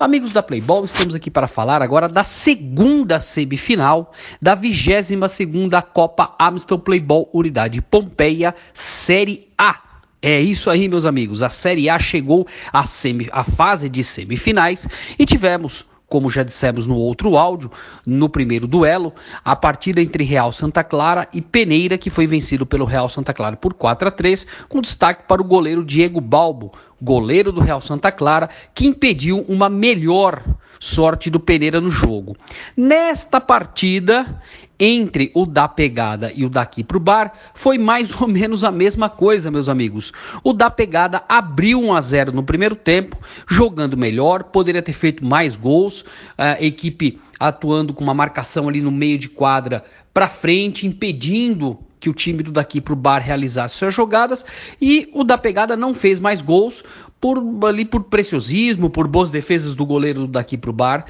Amigos da Playball, estamos aqui para falar agora da segunda semifinal da 22 segunda Copa Amstel Playball Unidade Pompeia Série A. É isso aí, meus amigos. A Série A chegou à, à fase de semifinais e tivemos como já dissemos no outro áudio, no primeiro duelo, a partida entre Real Santa Clara e Peneira, que foi vencido pelo Real Santa Clara por 4 a 3, com destaque para o goleiro Diego Balbo, goleiro do Real Santa Clara, que impediu uma melhor sorte do Peneira no jogo. Nesta partida, entre o da pegada e o daqui pro bar, foi mais ou menos a mesma coisa, meus amigos. O da pegada abriu 1 a 0 no primeiro tempo, jogando melhor, poderia ter feito mais gols, a equipe atuando com uma marcação ali no meio de quadra para frente, impedindo que o time do daqui pro bar realizasse suas jogadas e o da pegada não fez mais gols por ali por preciosismo, por boas defesas do goleiro daqui para o bar.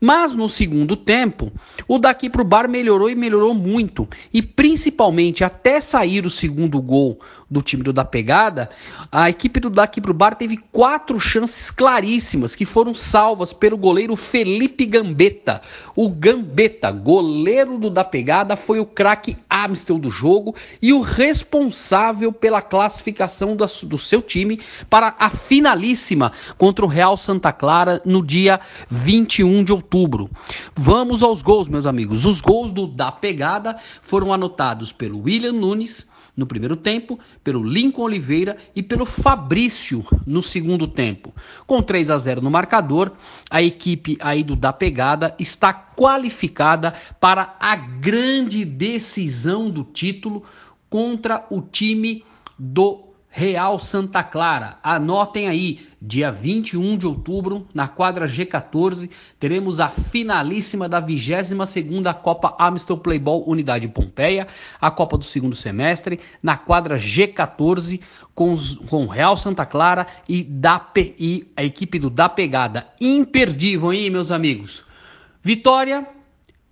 Mas no segundo tempo, o daqui para o bar melhorou e melhorou muito. E principalmente até sair o segundo gol do time do da pegada, a equipe do daqui para o bar teve quatro chances claríssimas que foram salvas pelo goleiro Felipe Gambetta. O Gambetta, goleiro do da pegada, foi o craque Amstel do jogo e o responsável pela classificação do, do seu time para a finalíssima contra o Real Santa Clara no dia 21 de outubro. Vamos aos gols, meus amigos. Os gols do da pegada foram anotados pelo William Nunes no primeiro tempo, pelo Lincoln Oliveira e pelo Fabrício no segundo tempo. Com 3 a 0 no marcador, a equipe aí do da pegada está qualificada para a grande decisão do título contra o time do Real Santa Clara. Anotem aí, dia 21 de outubro, na quadra G14, teremos a finalíssima da 22ª Copa Amstel Playball Unidade Pompeia, a Copa do segundo semestre, na quadra G14, com, os, com Real Santa Clara e, da, e a equipe do Da Pegada. Imperdível, hein, meus amigos? Vitória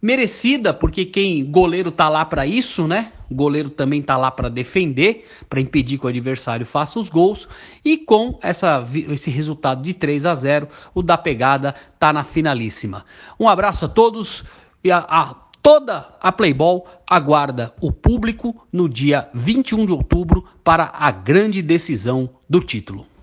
merecida, porque quem goleiro tá lá para isso, né? O goleiro também tá lá para defender, para impedir que o adversário faça os gols. E com essa, esse resultado de 3 a 0, o da pegada tá na finalíssima. Um abraço a todos e a, a toda a Playball aguarda o público no dia 21 de outubro para a grande decisão do título.